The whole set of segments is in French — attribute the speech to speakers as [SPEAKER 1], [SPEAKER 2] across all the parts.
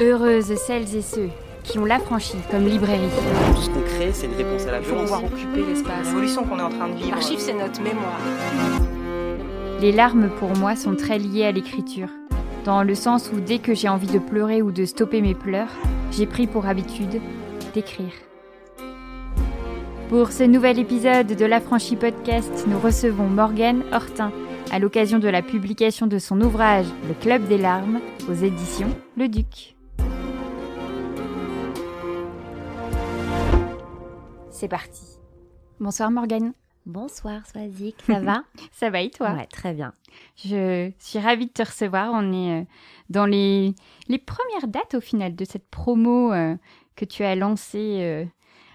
[SPEAKER 1] Heureuses celles et ceux qui ont l'affranchi comme librairie.
[SPEAKER 2] Tout ce qu'on crée, c'est une réponse à la
[SPEAKER 3] Il faut
[SPEAKER 2] violence.
[SPEAKER 3] pouvoir occuper l'espace. L'évolution qu'on est en train de vivre.
[SPEAKER 4] L'archive, c'est notre mémoire.
[SPEAKER 1] Les larmes pour moi sont très liées à l'écriture, dans le sens où dès que j'ai envie de pleurer ou de stopper mes pleurs, j'ai pris pour habitude d'écrire. Pour ce nouvel épisode de l'Affranchi Podcast, nous recevons Morgane Hortin à l'occasion de la publication de son ouvrage Le Club des larmes aux éditions Le Duc. C'est parti. Bonsoir Morgane.
[SPEAKER 5] Bonsoir Swazik, ça va
[SPEAKER 1] Ça va et toi?
[SPEAKER 5] Ouais, très bien.
[SPEAKER 1] Je suis ravie de te recevoir. On est euh, dans les, les premières dates au final de cette promo euh, que tu as lancée euh,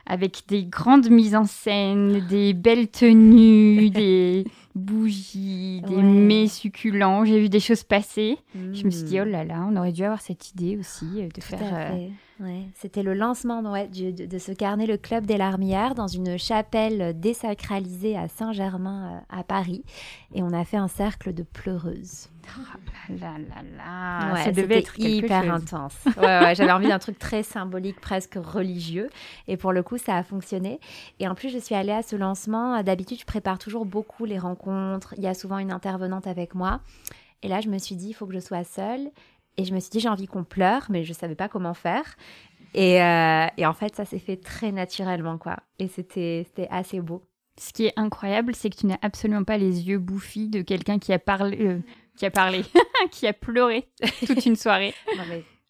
[SPEAKER 1] avec des grandes mises en scène, des belles tenues, des bougies, des
[SPEAKER 5] Ouais.
[SPEAKER 1] mets succulents. J'ai vu des choses passer. Je me suis dit, oh là là, on aurait dû avoir cette idée aussi euh, de
[SPEAKER 5] Tout
[SPEAKER 1] faire. euh.
[SPEAKER 5] Ouais. C'était le lancement ouais, du- de, de ce carnet, le Club des Larmières, dans une chapelle désacralisée à Saint-Germain euh, à Paris. Et on a fait un cercle de pleureuses.
[SPEAKER 1] Là là là,
[SPEAKER 5] Ouais,
[SPEAKER 1] ça devait être
[SPEAKER 5] hyper
[SPEAKER 1] chose.
[SPEAKER 5] intense. Ouais, ouais, J'avais envie d'un truc très symbolique, presque religieux. Et pour le coup, ça a fonctionné. Et en plus, je suis allée à ce lancement. D'habitude, je prépare toujours beaucoup les rencontres. Il y a souvent une intervenante avec moi. Et là, je me suis dit, il faut que je sois seule. Et je me suis dit, j'ai envie qu'on pleure, mais je ne savais pas comment faire. Et, euh, et en fait, ça s'est fait très naturellement, quoi. Et c'était c'était assez beau.
[SPEAKER 1] Ce qui est incroyable, c'est que tu n'as absolument pas les yeux bouffis de quelqu'un qui a parlé, euh, qui a parlé, qui a pleuré toute une soirée.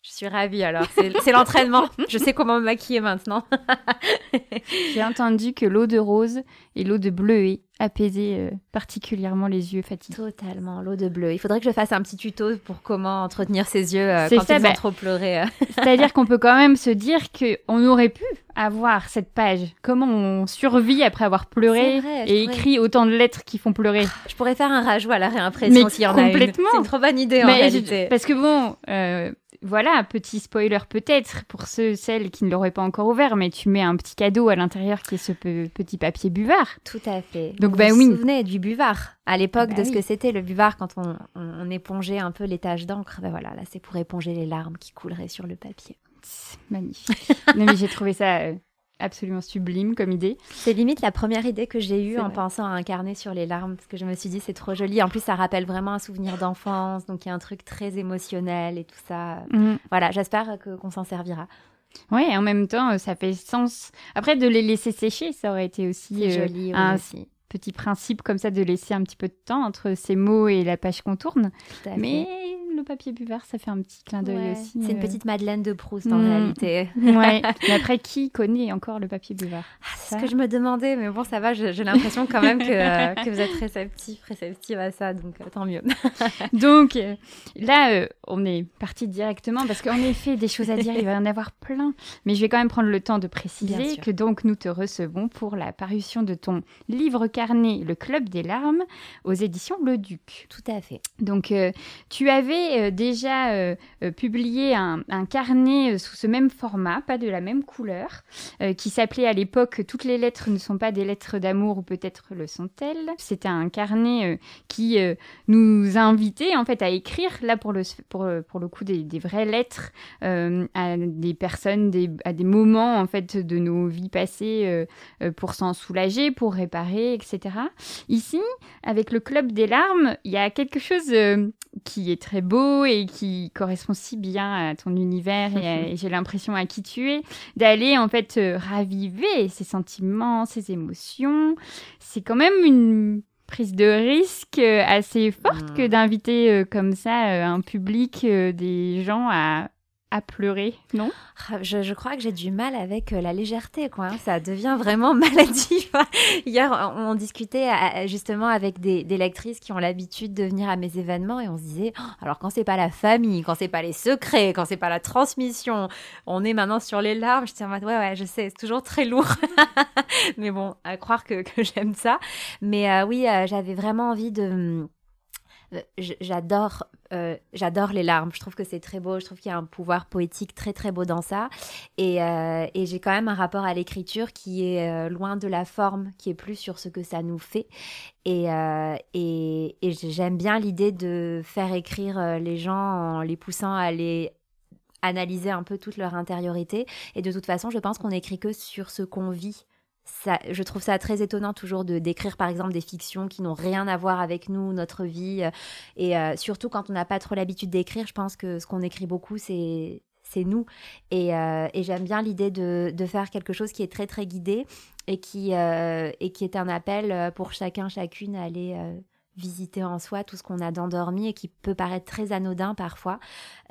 [SPEAKER 5] Je suis ravie alors. C'est l'entraînement. Je sais comment me maquiller maintenant.
[SPEAKER 1] J'ai entendu que l'eau de rose et l'eau de bleuet apaisaient euh, particulièrement les yeux fatigués.
[SPEAKER 5] Totalement, l'eau de bleu. Il faudrait que je fasse un petit tuto pour comment entretenir ses yeux euh, quand
[SPEAKER 1] ça,
[SPEAKER 5] ils
[SPEAKER 1] bah-
[SPEAKER 5] ont trop pleuré. euh.
[SPEAKER 1] C'est-à-dire qu'on peut quand même se dire qu'on aurait pu avoir cette page. Comment on survit après avoir pleuré
[SPEAKER 5] vrai,
[SPEAKER 1] et
[SPEAKER 5] pourrais-
[SPEAKER 1] écrit autant de lettres qui font pleurer?
[SPEAKER 5] Je pourrais faire un rajout à la réimpression
[SPEAKER 1] Mais
[SPEAKER 5] s'il y en a une.
[SPEAKER 1] complètement.
[SPEAKER 5] C'est une trop bonne idée en
[SPEAKER 1] Mais
[SPEAKER 5] réalité.
[SPEAKER 1] je- parce que bon, euh, voilà, petit spoiler peut-être pour ceux, celles qui ne l'auraient pas encore ouvert, mais tu mets un petit cadeau à l'intérieur qui est ce pe- petit papier buvard.
[SPEAKER 5] Tout à fait.
[SPEAKER 1] Donc,
[SPEAKER 5] vous
[SPEAKER 1] bah
[SPEAKER 5] vous
[SPEAKER 1] oui.
[SPEAKER 5] souvenez du buvard à l'époque
[SPEAKER 1] Bah
[SPEAKER 5] de ce que c'était le buvard quand on, on- on épongeait un peu les taches d'encre. Ben voilà, là c'est pour éponger les larmes qui couleraient sur le papier.
[SPEAKER 1] Magnifique. non mais j'ai trouvé ça euh, absolument sublime comme idée.
[SPEAKER 5] C'est limite la première idée que j'ai eue en
[SPEAKER 1] vrai.
[SPEAKER 5] pensant à un carnet sur les larmes parce que je me suis dit c'est trop joli. En plus ça rappelle vraiment un souvenir d'enfance, donc il y a un truc très émotionnel et tout ça.
[SPEAKER 1] Mhm.
[SPEAKER 5] Voilà, j'espère qu'on s'en servira.
[SPEAKER 1] Et en même temps, euh, ça fait sens. Après, de les laisser sécher, ça aurait été aussi euh,
[SPEAKER 5] joli oui,
[SPEAKER 1] un
[SPEAKER 5] aussi.
[SPEAKER 1] petit principe comme ça de laisser un petit peu de temps entre ces mots et la page qu'on tourne. Mais le papier buvard, ça fait un petit clin d'œil
[SPEAKER 5] Ouais,
[SPEAKER 1] aussi.
[SPEAKER 5] C'est une
[SPEAKER 1] euh.
[SPEAKER 5] petite Madeleine de Proust en
[SPEAKER 1] Mm.
[SPEAKER 5] réalité.
[SPEAKER 1] Ouais. Mais après, qui connaît encore le papier buvard?
[SPEAKER 5] Ah, c'est ce que je me demandais, mais bon, ça va, j'ai l'impression quand même que, euh, que vous êtes réceptif, réceptive à ça, donc euh, tant mieux.
[SPEAKER 1] Donc là, euh, on est parti directement parce qu'en effet, des choses à dire, il va y en avoir plein. Mais je vais quand même prendre le temps de préciser que donc nous te recevons pour la parution de ton livre carnet Le Club des larmes aux éditions Le Duc.
[SPEAKER 5] Tout à fait.
[SPEAKER 1] Donc euh, tu avais euh, déjà euh, euh, publié un, carnet sous ce même format, pas de la même couleur, qui s'appelait à l'époque Toutes les lettres ne sont pas des lettres d'amour ou peut-être le sont-elles? C'était un carnet qui nous invitait en fait à écrire, là pour le, coup, des, vraies lettres à des personnes, à des moments en fait de nos vies passées pour s'en soulager, pour réparer, etc. Ici, avec le Club des larmes, il y a quelque chose qui est très beau et qui correspond si bien à ton univers et, j'ai l'impression à qui tu es, d'aller en fait euh, raviver ces sentiments, ces émotions. C'est quand même une prise de risque euh, assez forte que d'inviter euh, comme ça euh, un public, euh, des gens à, à pleurer, non?
[SPEAKER 5] Ah, Je, crois que j'ai du mal avec euh, la légèreté, quoi. hein. Ça devient vraiment maladif. Hier, on, discutait euh, justement avec des, lectrices qui ont l'habitude de venir à mes événements et on se disait, Oh, alors quand c'est pas la famille, quand c'est pas les secrets, quand c'est pas la transmission, on est maintenant sur les larmes. Je ouais, ouais, je sais, c'est toujours très lourd. Mais bon, à croire que, j'aime ça. Mais euh, oui, euh, j'avais vraiment envie de. J'adore, euh, j'adore les larmes. Je trouve que c'est très beau. Je trouve qu'il y a un pouvoir poétique très très beau dans ça. Et, euh, et j'ai quand même un rapport à l'écriture qui est euh, loin de la forme, qui est plus sur ce que ça nous fait. Et, et, j'aime bien l'idée de faire écrire les gens en les poussant à aller analyser un peu toute leur intériorité. Et de toute façon, je pense qu'on n'écrit que sur ce qu'on vit. Je trouve ça très étonnant toujours de d'écrire par exemple des fictions qui n'ont rien à voir avec nous, notre vie. Et surtout quand on n'a pas trop l'habitude d'écrire, je pense que ce qu'on écrit beaucoup, c'est nous. Et, et j'aime bien l'idée de, de, faire quelque chose qui est très très guidé et qui, et qui est un appel pour chacun, chacune à aller visiter en soi tout ce qu'on a d'endormi et qui peut paraître très anodin parfois.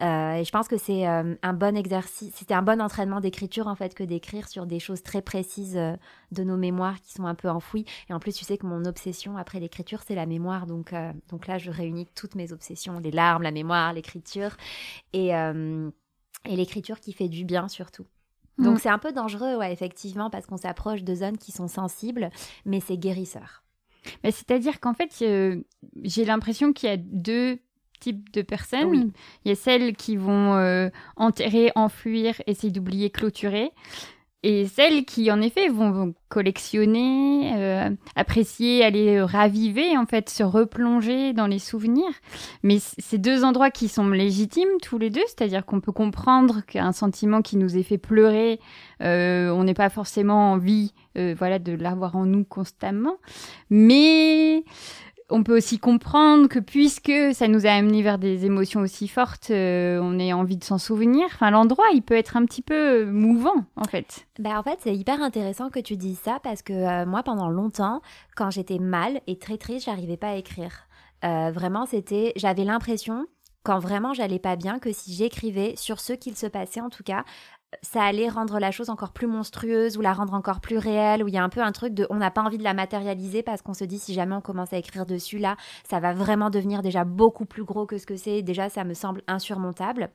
[SPEAKER 5] Euh, et je pense que c'est euh, un bon exercice, c'était un bon entraînement d'écriture en fait que d'écrire sur des choses très précises euh, de nos mémoires qui sont un peu enfouies. Et en plus, tu sais que mon obsession après l'écriture, c'est la mémoire. Donc, donc là, je réunis toutes mes obsessions, les larmes, la mémoire, l'écriture et, et l'écriture qui fait du bien surtout. Donc mm. c'est un peu dangereux, ouais, effectivement, parce qu'on s'approche de zones qui sont sensibles, mais c'est guérisseur.
[SPEAKER 1] C'est-à-dire qu'en fait, j'ai l'impression qu'il y a deux types de personnes. Il y a celles qui vont euh, enterrer, enfuir, essayer d'oublier, clôturer et celles qui en effet vont, collectionner, euh, apprécier, aller raviver en fait, se replonger dans les souvenirs. Mais ces deux endroits qui sont légitimes tous les deux, c'est-à-dire qu'on peut comprendre qu'un sentiment qui nous est fait pleurer, euh, on n'est pas forcément envie, euh, voilà, de l'avoir en nous constamment, mais on peut aussi comprendre que puisque ça nous a amené vers des émotions aussi fortes, euh, on ait envie de s'en souvenir. Enfin, l'endroit, il peut être un petit peu mouvant, en fait.
[SPEAKER 5] Bah, en fait, c'est hyper intéressant que tu dises ça parce que euh, moi, pendant longtemps, quand j'étais mal et très triste, j'arrivais pas à écrire. Euh, vraiment, c'était, j'avais l'impression quand vraiment j'allais pas bien, que si j'écrivais sur ce qu'il se passait en tout cas, ça allait rendre la chose encore plus monstrueuse ou la rendre encore plus réelle, où il y a un peu un truc de on n'a pas envie de la matérialiser parce qu'on se dit si jamais on commence à écrire dessus, là, ça va vraiment devenir déjà beaucoup plus gros que ce que c'est. Déjà, ça me semble insurmontable.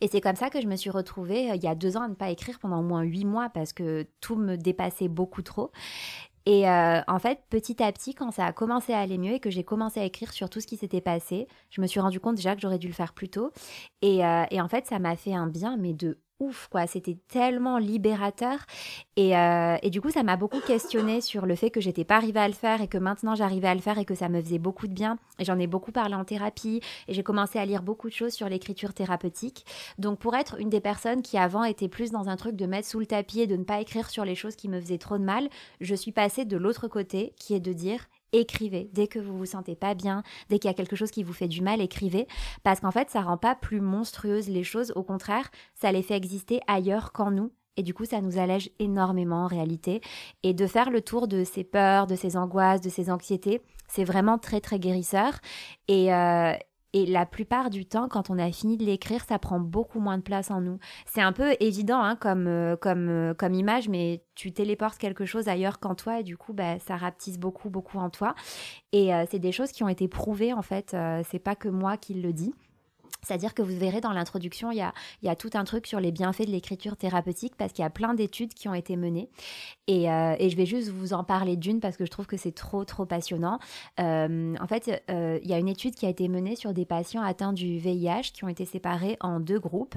[SPEAKER 5] Et c'est comme ça que je me suis retrouvée euh, il y a deux ans à ne pas écrire pendant au moins huit mois parce que tout me dépassait beaucoup trop. Et euh, en fait, petit à petit, quand ça a commencé à aller mieux et que j'ai commencé à écrire sur tout ce qui s'était passé, je me suis rendu compte déjà que j'aurais dû le faire plus tôt. Et, euh, et en fait, ça m'a fait un bien, mais de ouf, quoi. C'était tellement libérateur. Et, euh, et, du coup, ça m'a beaucoup questionné sur le fait que j'étais pas arrivée à le faire et que maintenant j'arrivais à le faire et que ça me faisait beaucoup de bien. Et j'en ai beaucoup parlé en thérapie et j'ai commencé à lire beaucoup de choses sur l'écriture thérapeutique. Donc, pour être une des personnes qui avant était plus dans un truc de mettre sous le tapis et de ne pas écrire sur les choses qui me faisaient trop de mal, je suis passée de l'autre côté qui est de dire écrivez. Dès que vous vous sentez pas bien, dès qu'il y a quelque chose qui vous fait du mal, écrivez. Parce qu'en fait, ça rend pas plus monstrueuses les choses. Au contraire, ça les fait exister ailleurs qu'en nous. Et du coup, ça nous allège énormément en réalité. Et de faire le tour de ces peurs, de ces angoisses, de ces anxiétés, c'est vraiment très, très guérisseur. Et, euh, et la plupart du temps, quand on a fini de l'écrire, ça prend beaucoup moins de place en nous. C'est un peu évident hein, comme, euh, comme, euh, comme image, mais tu téléportes quelque chose ailleurs qu'en toi et du coup, bah, ça rapetisse beaucoup, beaucoup en toi. Et euh, c'est des choses qui ont été prouvées en fait. c'est pas que moi qui le dis. C'est-à-dire que vous verrez dans l'introduction, il y a, tout un truc sur les bienfaits de l'écriture thérapeutique parce qu'il y a plein d'études qui ont été menées. Et, euh, je vais juste vous en parler d'une parce que je trouve que c'est trop, trop passionnant. Euh, en fait, euh, il y a une étude qui a été menée sur des patients atteints du VIH qui ont été séparés en deux groupes.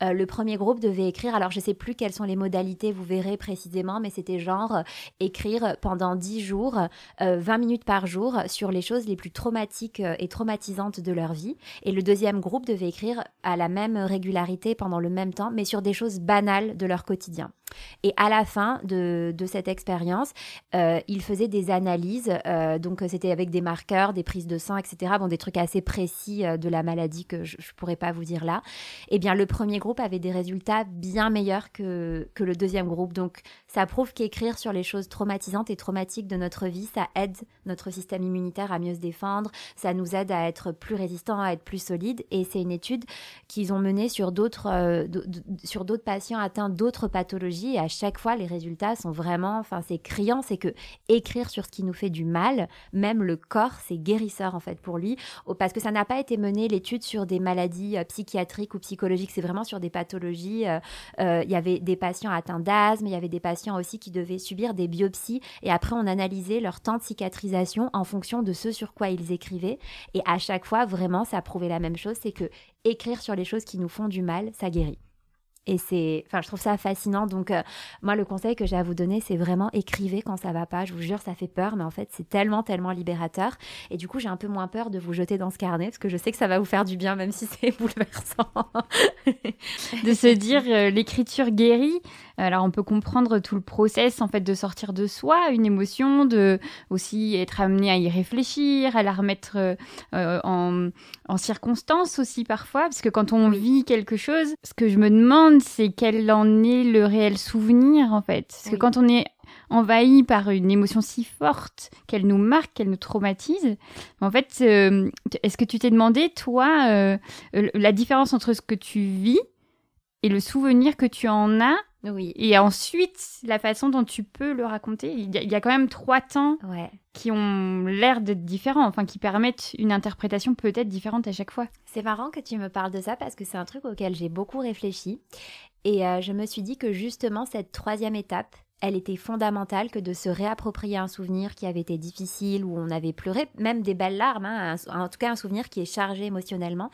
[SPEAKER 5] le premier groupe devait écrire, alors je ne sais plus quelles sont les modalités, vous verrez précisément, mais c'était genre écrire pendant 10 jours, 20 minutes par jour sur les choses les plus traumatiques et traumatisantes de leur vie. Et le deuxième groupe devait écrire à la même régularité pendant le même temps, mais sur des choses banales de leur quotidien. Et à la fin de, cette expérience, euh, il faisait des analyses, euh, donc c'était avec des marqueurs, des prises de sang, etc. Bon, des trucs assez précis euh, de la maladie que je ne pourrais pas vous dire là. Eh bien, le premier groupe avait des résultats bien meilleurs que, que le deuxième groupe. Donc, ça prouve qu'écrire sur les choses traumatisantes et traumatiques de notre vie, ça aide notre système immunitaire à mieux se défendre, ça nous aide à être plus résistants, à être plus solides. Et c'est une étude qu'ils ont menée sur d'autres sur d'autres patients atteints d'autres pathologies et à chaque fois les résultats sont vraiment, enfin c'est criant, c'est que écrire sur ce qui nous fait du mal, même le corps, c'est guérisseur en fait pour lui, parce que ça n'a pas été mené l'étude sur des maladies euh, psychiatriques ou psychologiques, c'est vraiment sur des pathologies. Euh, euh, il y avait des patients atteints d'asthme, il y avait des patients aussi qui devaient subir des biopsies et après on analysait leur temps de cicatrisation en fonction de ce sur quoi ils écrivaient et à chaque fois vraiment ça prouvait la même chose, c'est que écrire sur les choses qui nous font du mal, ça guérit. Et c'est, enfin, je trouve ça fascinant. Donc, euh, moi, le conseil que j'ai à vous donner, c'est vraiment écrivez quand ça va pas. Je vous jure, ça fait peur, mais en fait, c'est tellement, tellement libérateur. Et du coup, j'ai un peu moins peur de vous jeter dans ce carnet parce que je sais que ça va vous faire du bien, même si c'est bouleversant.
[SPEAKER 1] de se dire euh, l'écriture guérit. Alors, on peut comprendre tout le process en fait de sortir de soi une émotion, de aussi être amené à y réfléchir, à la remettre euh, en, en circonstance aussi parfois, parce que quand on vit quelque chose, ce que je me demande c'est quel en est le réel souvenir en fait. Parce que quand on est envahi par une émotion si forte qu'elle nous marque, qu'elle nous traumatise, en fait, euh, est-ce que tu t'es demandé, toi, euh, la différence entre ce que tu vis et le souvenir que tu en as
[SPEAKER 5] oui.
[SPEAKER 1] Et ensuite, la façon dont tu peux le raconter. Il y a, quand même trois temps qui ont l'air d'être différents, enfin qui permettent une interprétation peut-être différente à chaque fois.
[SPEAKER 5] C'est marrant que tu me parles de ça parce que c'est un truc auquel j'ai beaucoup réfléchi. Et euh, je me suis dit que justement, cette troisième étape, elle était fondamentale que de se réapproprier un souvenir qui avait été difficile, où on avait pleuré, même des belles larmes, hein, en tout cas un souvenir qui est chargé émotionnellement.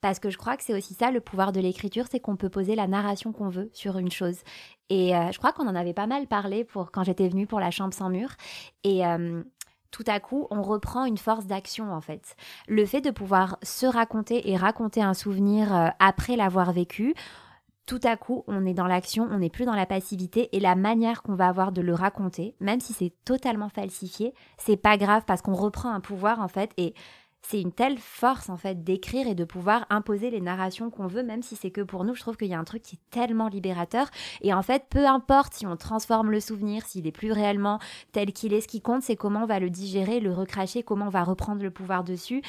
[SPEAKER 5] Parce que je crois que c'est aussi ça le pouvoir de l'écriture, c'est qu'on peut poser la narration qu'on veut sur une chose. Et euh, je crois qu'on en avait pas mal parlé pour quand j'étais venue pour la chambre sans mur. Et euh, tout à coup, on reprend une force d'action en fait. Le fait de pouvoir se raconter et raconter un souvenir euh, après l'avoir vécu, tout à coup, on est dans l'action, on n'est plus dans la passivité et la manière qu'on va avoir de le raconter, même si c'est totalement falsifié, c'est pas grave parce qu'on reprend un pouvoir en fait et c'est une telle force en fait d'écrire et de pouvoir imposer les narrations qu'on veut, même si c'est que pour nous. Je trouve qu'il y a un truc qui est tellement libérateur. Et en fait, peu importe si on transforme le souvenir, s'il est plus réellement tel qu'il est, ce qui compte, c'est comment on va le digérer, le recracher, comment on va reprendre le pouvoir dessus.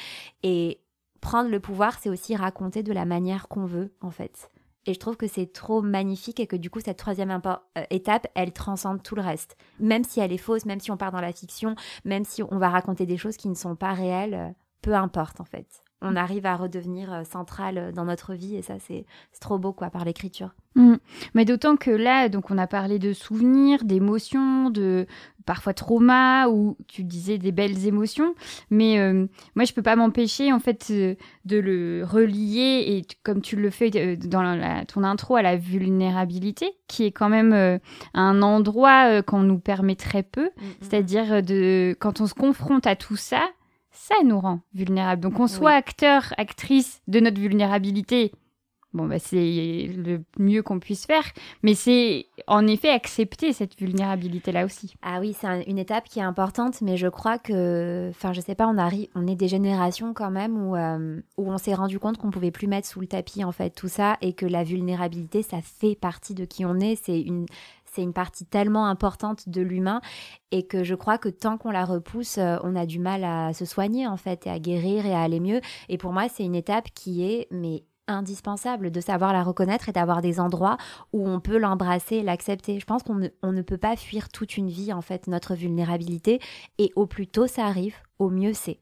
[SPEAKER 5] Et prendre le pouvoir, c'est aussi raconter de la manière qu'on veut, en fait. Et je trouve que c'est trop magnifique et que du coup, cette troisième euh, étape, elle transcende tout le reste. Même si elle est fausse, même si on part dans la fiction, même si on va raconter des choses qui ne sont pas réelles, euh, peu importe en fait. On arrive à redevenir euh, central dans notre vie et ça, c'est trop beau quoi, par l'écriture.
[SPEAKER 1] Mmh. Mais d'autant que là, donc on a parlé de souvenirs, d'émotions, de parfois trauma ou tu disais des belles émotions. Mais euh, moi, je peux pas m'empêcher en fait euh, de le relier et comme tu le fais euh, dans ton intro à la vulnérabilité, qui est quand même un endroit qu'on nous permet très peu. Mmh, mmh. C'est-à-dire de quand on se confronte à tout ça, ça nous rend vulnérables. Donc qu'on soit acteur, actrice de notre vulnérabilité Bon, bah, c'est le mieux qu'on puisse faire, mais c'est en effet accepter cette vulnérabilité-là aussi.
[SPEAKER 5] Ah oui, c'est une étape qui est importante, mais je crois que, enfin, je sais pas, on arrive, on est des générations quand même où, euh, où on s'est rendu compte qu'on pouvait plus mettre sous le tapis en fait tout ça et que la vulnérabilité, ça fait partie de qui on est. C'est une, c'est une partie tellement importante de l'humain et que je crois que tant qu'on la repousse, euh, on a du mal à se soigner en fait et à guérir et à aller mieux. Et pour moi, c'est une étape qui est mais indispensable de savoir la reconnaître et d'avoir des endroits où on peut l'embrasser et l'accepter. Je pense qu'on ne, peut pas fuir toute une vie, en fait, notre vulnérabilité. Et au plus tôt ça arrive, au mieux c'est.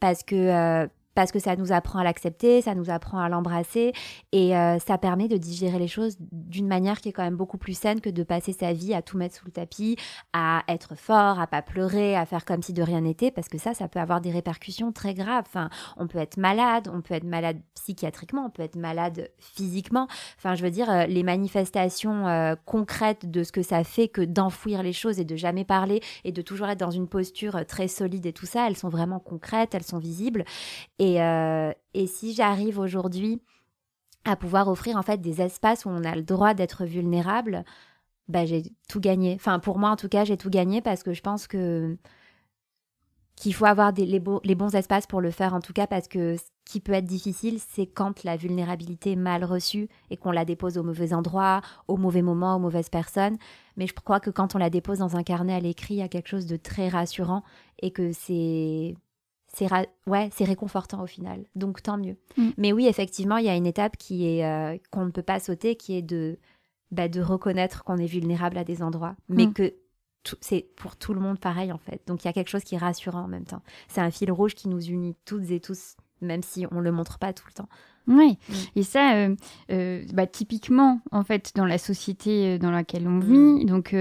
[SPEAKER 5] Parce que, euh, parce que ça nous apprend à l'accepter, ça nous apprend à l'embrasser et euh, ça permet de digérer les choses d'une manière qui est quand même beaucoup plus saine que de passer sa vie à tout mettre sous le tapis, à être fort, à pas pleurer, à faire comme si de rien n'était parce que ça, ça peut avoir des répercussions très graves. Enfin, on peut être malade, on peut être malade psychiatriquement, on peut être malade physiquement. Enfin, je veux dire, euh, les manifestations euh, concrètes de ce que ça fait que d'enfouir les choses et de jamais parler et de toujours être dans une posture très solide et tout ça, elles sont vraiment concrètes, elles sont visibles. Euh, et, si j'arrive aujourd'hui à pouvoir offrir en fait des espaces où on a le droit d'être vulnérable, bah, j'ai tout gagné. Enfin, pour moi en tout cas, j'ai tout gagné parce que je pense que qu'il faut avoir les, bons espaces pour le faire en tout cas parce que ce qui peut être difficile, c'est quand la vulnérabilité est mal reçue et qu'on la dépose au mauvais endroit, au mauvais moment, aux mauvaises personnes. Mais je crois que quand on la dépose dans un carnet à l'écrit, il y a quelque chose de très rassurant et que c'est c'est ouais, c'est réconfortant au final. Donc tant mieux. Mm. Mais oui, effectivement, il y a une étape qui est euh, qu'on ne peut pas sauter, qui est de bah, de reconnaître qu'on est vulnérable à des endroits, mais mm. que c'est pour tout le monde pareil en fait. Donc il y a quelque chose qui est rassurant en même temps. C'est un fil rouge qui nous unit toutes et tous, même si on le montre pas tout le temps.
[SPEAKER 1] Oui, mm. et ça, euh, euh, bah, typiquement, en fait, dans la société euh, dans laquelle on vit, mm. donc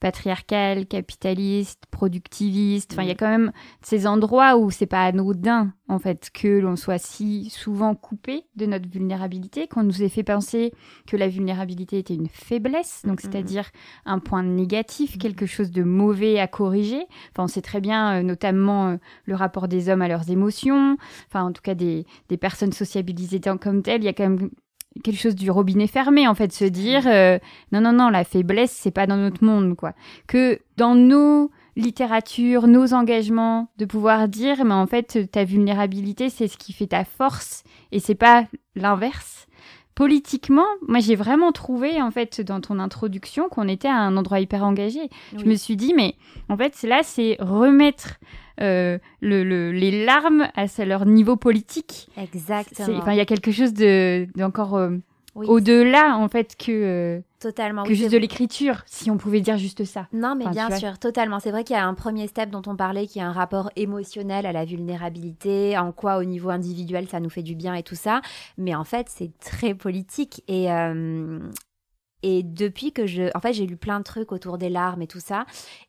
[SPEAKER 1] patriarcale, capitaliste, productiviste, enfin, il y a mm. quand même ces endroits où c'est pas anodin, en fait, que l'on soit si souvent coupé de notre vulnérabilité, qu'on nous ait fait penser que la vulnérabilité était une faiblesse, donc c'est-à-dire un point négatif, quelque chose de mauvais à corriger. Enfin, on sait très bien, notamment, le rapport des hommes à leurs émotions, enfin, en tout cas, des, des personnes sociabilisées étant comme tel, il y a quand même quelque chose du robinet fermé en fait se dire euh, non non non la faiblesse c'est pas dans notre monde quoi. Que dans nos littératures nos engagements de pouvoir dire mais en fait ta vulnérabilité c'est ce qui fait ta force et c'est pas l'inverse politiquement moi j'ai vraiment trouvé en fait dans ton introduction qu'on était à un endroit hyper engagé je me suis dit mais en fait là c'est remettre euh, le, les larmes à leur niveau politique.
[SPEAKER 5] Exactement.
[SPEAKER 1] Il y a quelque chose d'encore de, euh, au-delà, en fait, que. Euh,
[SPEAKER 5] totalement.
[SPEAKER 1] Que juste de l'écriture, si on pouvait dire juste ça.
[SPEAKER 5] Non, mais bien sûr, totalement. C'est vrai qu'il y a un premier step dont on parlait, qui est un rapport émotionnel à la vulnérabilité, en quoi au niveau individuel ça nous fait du bien et tout ça. Mais en fait, c'est très politique. Et, et depuis que je... En fait, j'ai lu plein de trucs autour des larmes et tout ça,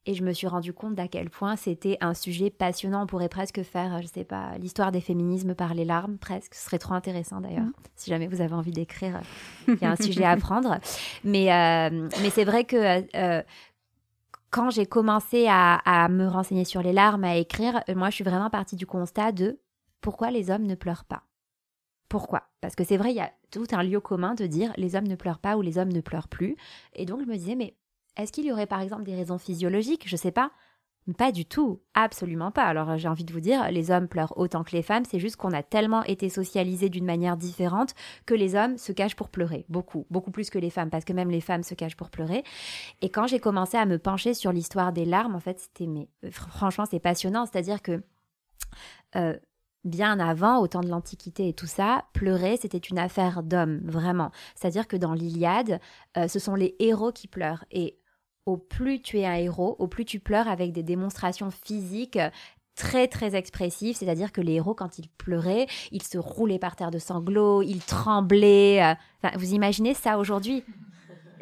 [SPEAKER 5] et je me suis rendu compte d'à quel point c'était un sujet passionnant. On pourrait presque faire, je sais pas, l'histoire des féminismes par les larmes, presque. Ce serait trop intéressant d'ailleurs. Mm. Si jamais vous avez envie d'écrire, il y a un sujet à prendre. Mais, euh, mais c'est vrai que... Euh, euh, quand j'ai commencé à, à, me renseigner sur les larmes, à écrire, moi je suis vraiment partie du constat de pourquoi les hommes ne pleurent pas. Pourquoi? Parce que c'est vrai, il y a tout un lieu commun de dire les hommes ne pleurent pas ou les hommes ne pleurent plus. Et donc je me disais, mais est-ce qu'il y aurait par exemple des raisons physiologiques? Je sais pas. Pas du tout, absolument pas. Alors j'ai envie de vous dire, les hommes pleurent autant que les femmes, c'est juste qu'on a tellement été socialisés d'une manière différente que les hommes se cachent pour pleurer, beaucoup, beaucoup plus que les femmes, parce que même les femmes se cachent pour pleurer. Et quand j'ai commencé à me pencher sur l'histoire des larmes, en fait, c'était, mais franchement, c'est passionnant, c'est-à-dire que euh, bien avant, au temps de l'Antiquité et tout ça, pleurer, c'était une affaire d'hommes, vraiment. C'est-à-dire que dans l'Iliade, euh, ce sont les héros qui pleurent. Et au plus tu es un héros, au plus tu pleures avec des démonstrations physiques très très expressives, c'est-à-dire que les héros quand ils pleuraient, ils se roulaient par terre de sanglots, ils tremblaient. Euh, vous imaginez ça aujourd'hui?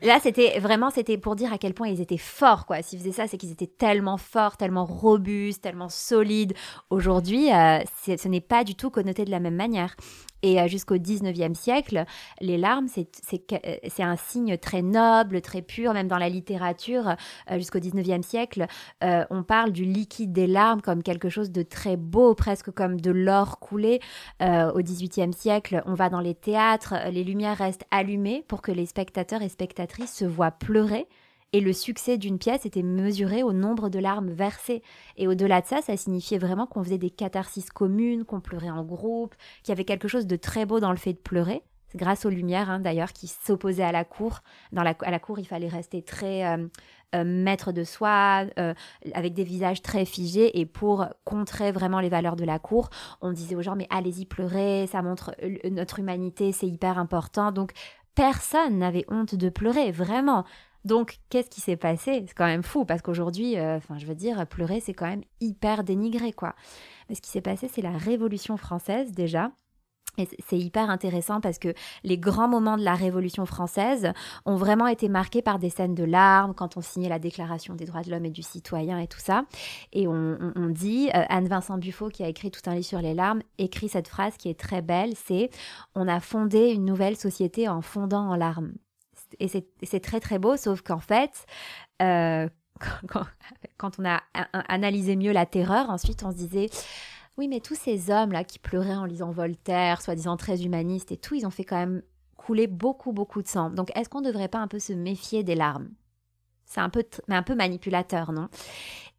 [SPEAKER 5] Là, c'était vraiment, c'était pour dire à quel point ils étaient forts, quoi. S'ils faisaient ça, c'est qu'ils étaient tellement forts, tellement robustes, tellement solides. Aujourd'hui, euh, ce n'est pas du tout connoté de la même manière. Et euh, jusqu'au 19e siècle, les larmes, euh, c'est un signe très noble, très pur, même dans la littérature. Euh, jusqu'au 19e siècle, on parle du liquide des larmes comme quelque chose de très beau, presque comme de l'or coulé. au 18e siècle, on va dans les théâtres, les lumières restent allumées pour que les spectateurs et spectatrices se voient pleurer. Et le succès d'une pièce était mesuré au nombre de larmes versées. Et au-delà de ça, ça signifiait vraiment qu'on faisait des catharsis communes, qu'on pleurait en groupe, qu'il y avait quelque chose de très beau dans le fait de pleurer. Grâce aux lumières, hein, d'ailleurs, qui s'opposaient à la cour. Dans la, à la cour, il fallait rester très euh, euh, maître de soi, euh, avec des visages très figés. Et pour contrer vraiment les valeurs de la cour, on disait aux gens, mais allez-y pleurer, ça montre notre humanité, c'est hyper important. Donc, personne n'avait honte de pleurer, vraiment. Donc, qu'est-ce qui s'est passé? C'est quand même fou parce qu'aujourd'hui, euh, enfin, je veux dire, pleurer, c'est quand même hyper dénigré, quoi. Mais ce qui s'est passé, c'est la Révolution française déjà. Et c'est hyper intéressant parce que les grands moments de la Révolution française ont vraiment été marqués par des scènes de larmes quand on signait la Déclaration des droits de l'homme et du citoyen et tout ça. Et on, dit, euh, Anne-Vincent Buffo, qui a écrit tout un livre sur les larmes, écrit cette phrase qui est très belle, c'est ⁇ On a fondé une nouvelle société en fondant en larmes ⁇ et c'est très très beau, sauf qu'en fait, euh, quand, on a analysé mieux la terreur, ensuite on se disait, oui, mais tous ces hommes-là qui pleuraient en lisant Voltaire, soi-disant très humanistes et tout, ils ont fait quand même couler beaucoup, beaucoup de sang. Donc est-ce qu'on ne devrait pas un peu se méfier des larmes? C'est un peu, un peu manipulateur, non?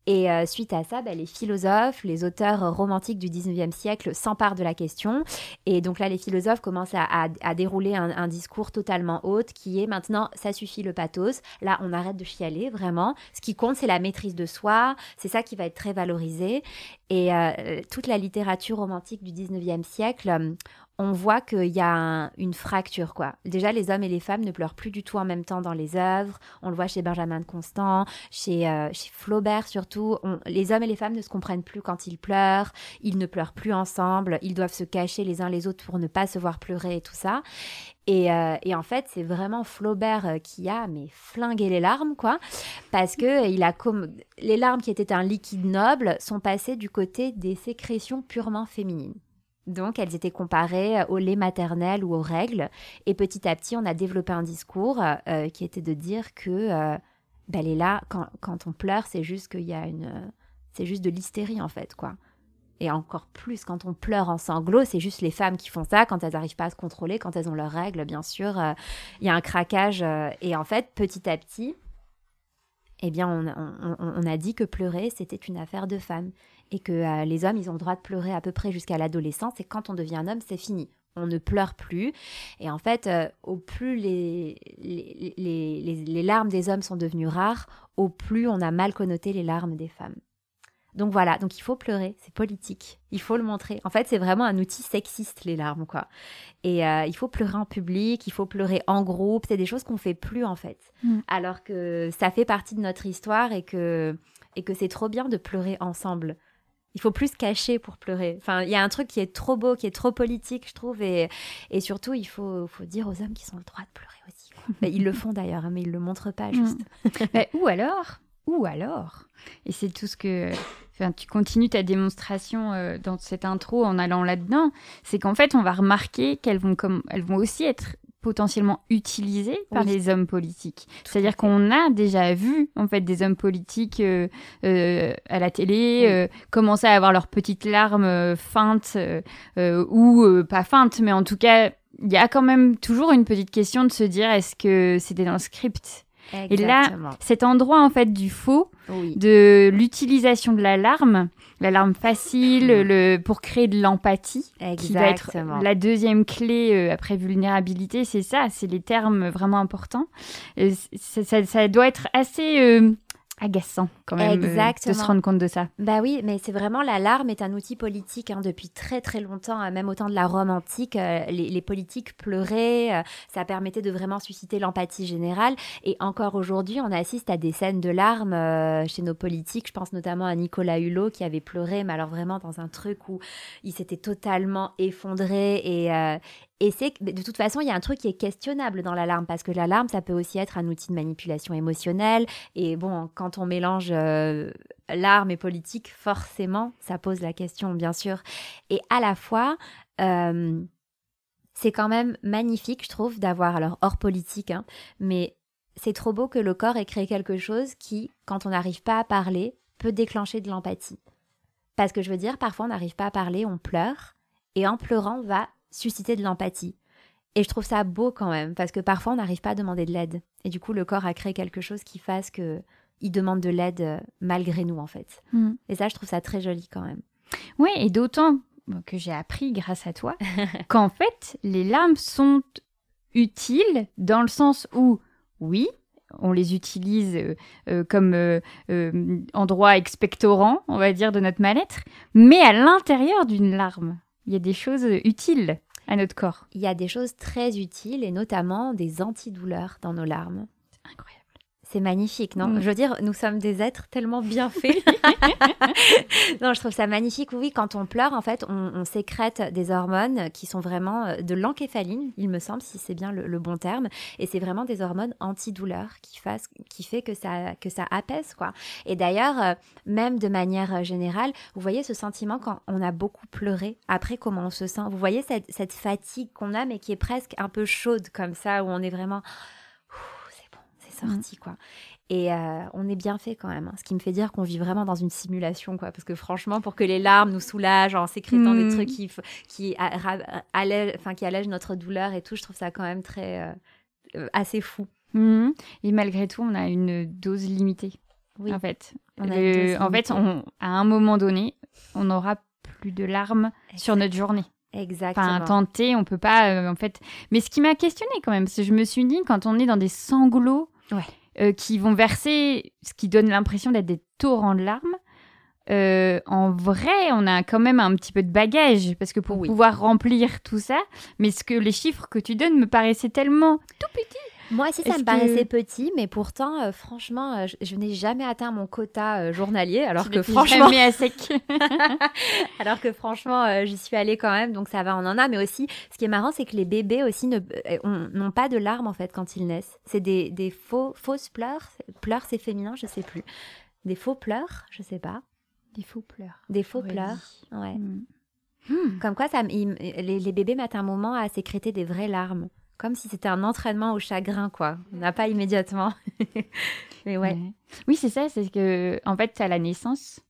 [SPEAKER 5] Et euh, suite à ça, bah, les philosophes, les auteurs romantiques du 19e siècle s'emparent de la question. Et donc là, les philosophes commencent à, dérouler un, discours totalement haute qui est maintenant, ça suffit le pathos. Là, on arrête de chialer, vraiment. Ce qui compte, c'est la maîtrise de soi. C'est ça qui va être très valorisé. Et euh, toute la littérature romantique du 19e siècle, on voit qu'il y a une fracture, quoi. Déjà, les hommes et les femmes ne pleurent plus du tout en même temps dans les œuvres. On le voit chez Benjamin de Constant, chez, euh, Flaubert surtout. les hommes et les femmes ne se comprennent plus quand ils pleurent. Ils ne pleurent plus ensemble. Ils doivent se cacher les uns les autres pour ne pas se voir pleurer et tout ça. Et, euh, en fait, c'est vraiment Flaubert euh, qui a mais flingué les larmes, quoi, parce que il a comme les larmes qui étaient un liquide noble sont passées du côté des sécrétions purement féminines. Donc, elles étaient comparées au lait maternel ou aux règles. Et petit à petit, on a développé un discours euh, qui était de dire que euh, ben, elle est là, quand, quand on pleure, c'est juste qu'il y a une. C'est juste de l'hystérie, en fait, quoi. Et encore plus, quand on pleure en sanglots, c'est juste les femmes qui font ça quand elles n'arrivent pas à se contrôler, quand elles ont leurs règles, bien sûr. Euh, il y a un craquage. et en fait, petit à petit, eh bien, on, on a dit que pleurer, c'était une affaire de femmes et que euh, les hommes, ils ont le droit de pleurer à peu près jusqu'à l'adolescence et quand on devient un homme, c'est fini. On ne pleure plus. Et en fait, euh, au plus les les, les, les, larmes des hommes sont devenues rares, au plus on a mal connoté les larmes des femmes. Donc voilà, donc il faut pleurer, c'est politique, il faut le montrer. En fait, c'est vraiment un outil sexiste, les larmes, quoi. Et euh, il faut pleurer en public, il faut pleurer en groupe, c'est des choses qu'on fait plus, en fait. Mm. Alors que ça fait partie de notre histoire et que, et que c'est trop bien de pleurer ensemble il faut plus cacher pour pleurer. Enfin, il y a un truc qui est trop beau, qui est trop politique, je trouve, et, et surtout, il faut, faut dire aux hommes qu'ils ont le droit de pleurer aussi. ils le font d'ailleurs, hein, mais ils le montrent pas, juste.
[SPEAKER 1] Mm. ou alors, ou alors, et c'est tout ce que Enfin, tu continues ta démonstration euh, dans cette intro en allant là-dedans, c'est qu'en fait, on va remarquer qu'elles vont, comme, elles vont aussi être potentiellement utilisés par les hommes politiques. C'est-à-dire qu'on a déjà vu en fait des hommes politiques euh, euh, à la télé euh, commencer à avoir leurs petites larmes feintes ou pas feintes, mais en tout cas, il y a quand même toujours une petite question de se dire est-ce que c'était dans le script et là, cet endroit en fait du faux, de l'utilisation de l'alarme, l'alarme facile, mm. le, pour créer de l'empathie, qui va être la deuxième clé euh, après vulnérabilité, c'est ça, c'est les termes vraiment importants. ça, ça, doit être assez euh, agaçant quand même euh, de se rendre compte de ça.
[SPEAKER 5] Bah oui, mais c'est vraiment l'alarme est un outil politique hein, depuis très très longtemps, hein, même au temps de la Rome antique, euh, les, politiques pleuraient, euh, ça permettait de vraiment susciter l'empathie générale. Et encore aujourd'hui, on assiste à des scènes de larmes chez nos politiques. Je pense notamment à Nicolas Hulot qui avait pleuré, mais alors vraiment dans un truc où il s'était totalement effondré et, et c'est de toute façon, il y a un truc qui est questionnable dans l'alarme parce que l'alarme, ça peut aussi être un outil de manipulation émotionnelle. Et bon, quand on mélange euh, larme et politique, forcément, ça pose la question, bien sûr. Et à la fois, euh, c'est quand même magnifique, je trouve, d'avoir, alors hors politique, hein, mais c'est trop beau que le corps ait créé quelque chose qui, quand on n'arrive pas à parler, peut déclencher de l'empathie. Parce que je veux dire, parfois on n'arrive pas à parler, on pleure, et en pleurant, on va susciter de l'empathie. Et je trouve ça beau quand même, parce que parfois on n'arrive pas à demander de l'aide. Et du coup, le corps a créé quelque chose qui fasse que il demande de l'aide euh, malgré nous, en fait. Mm. Et ça, je trouve ça très joli quand même.
[SPEAKER 1] Oui, et d'autant que j'ai appris grâce à toi qu'en fait, les larmes sont utiles dans le sens où, oui, on les utilise euh, euh, comme endroit expectorant, on va dire, de notre mal-être, mais à l'intérieur d'une larme, il y a des choses utiles à notre corps.
[SPEAKER 5] Il y a des choses très utiles et notamment des antidouleurs dans nos larmes.
[SPEAKER 1] C'est incroyable.
[SPEAKER 5] C'est magnifique, non mm. Je veux dire, nous sommes des êtres tellement bien faits. non, je trouve ça magnifique. Oui, quand on pleure, en fait, on, sécrète des hormones qui sont vraiment euh, de l'encéphaline, il me semble, si c'est bien le, bon terme. Et c'est vraiment des hormones antidouleurs qui, fassent, qui fait que ça, que ça apaise, quoi. Et d'ailleurs, euh, même de manière euh, générale, vous voyez ce sentiment quand on a beaucoup pleuré, après comment on se sent? Vous voyez cette, cette fatigue qu'on a, mais qui est presque un peu chaude comme ça, où on est vraiment sorti, quoi. Et euh, on est bien fait quand même. Hein. Ce qui me fait dire qu'on vit vraiment dans une simulation, quoi. Parce que franchement, pour que les larmes nous soulagent en sécrétant des trucs qui, qui, allègent, qui allègent notre douleur et tout, je trouve ça quand même très euh, euh, assez fou.
[SPEAKER 1] Mmh. Et malgré tout, on a une dose limitée. Oui. En fait, en fait, à un moment donné, on n'aura plus de larmes sur notre journée.
[SPEAKER 5] Exactement.
[SPEAKER 1] Enfin, tenter, on peut pas, en fait. Mais ce qui m'a questionné quand même, parce que je me suis dit, quand on est dans des sanglots, euh, qui vont verser ce qui donne l'impression d'être des torrents de larmes. euh, en vrai, on a quand même un petit peu de bagage parce que pour pouvoir remplir tout ça, mais ce que les chiffres que tu donnes me paraissaient tellement tout petits.
[SPEAKER 5] Moi aussi, ça me paraissait petit, mais pourtant, euh, franchement, euh, je, n'ai jamais atteint mon quota journalier, alors que franchement,
[SPEAKER 1] à sec.
[SPEAKER 5] alors que franchement, j'y suis allée quand même, donc ça va, on en a. Mais aussi, ce qui est marrant, c'est que les bébés aussi n'ont pas de larmes en fait quand ils naissent. C'est des, des faux, fausses pleurs. Pleurs, c'est féminin, je sais plus. Des faux pleurs, je sais pas.
[SPEAKER 1] Des faux pleurs.
[SPEAKER 5] Des faux pleurs, ouais. Hmm. Comme quoi, ça, les, bébés mettent un moment à sécréter des vraies larmes. Comme si c'était un entraînement au chagrin, quoi. On n'a pas immédiatement.
[SPEAKER 1] mais ouais. Oui, c'est ça, c'est que, en fait, à la naissance,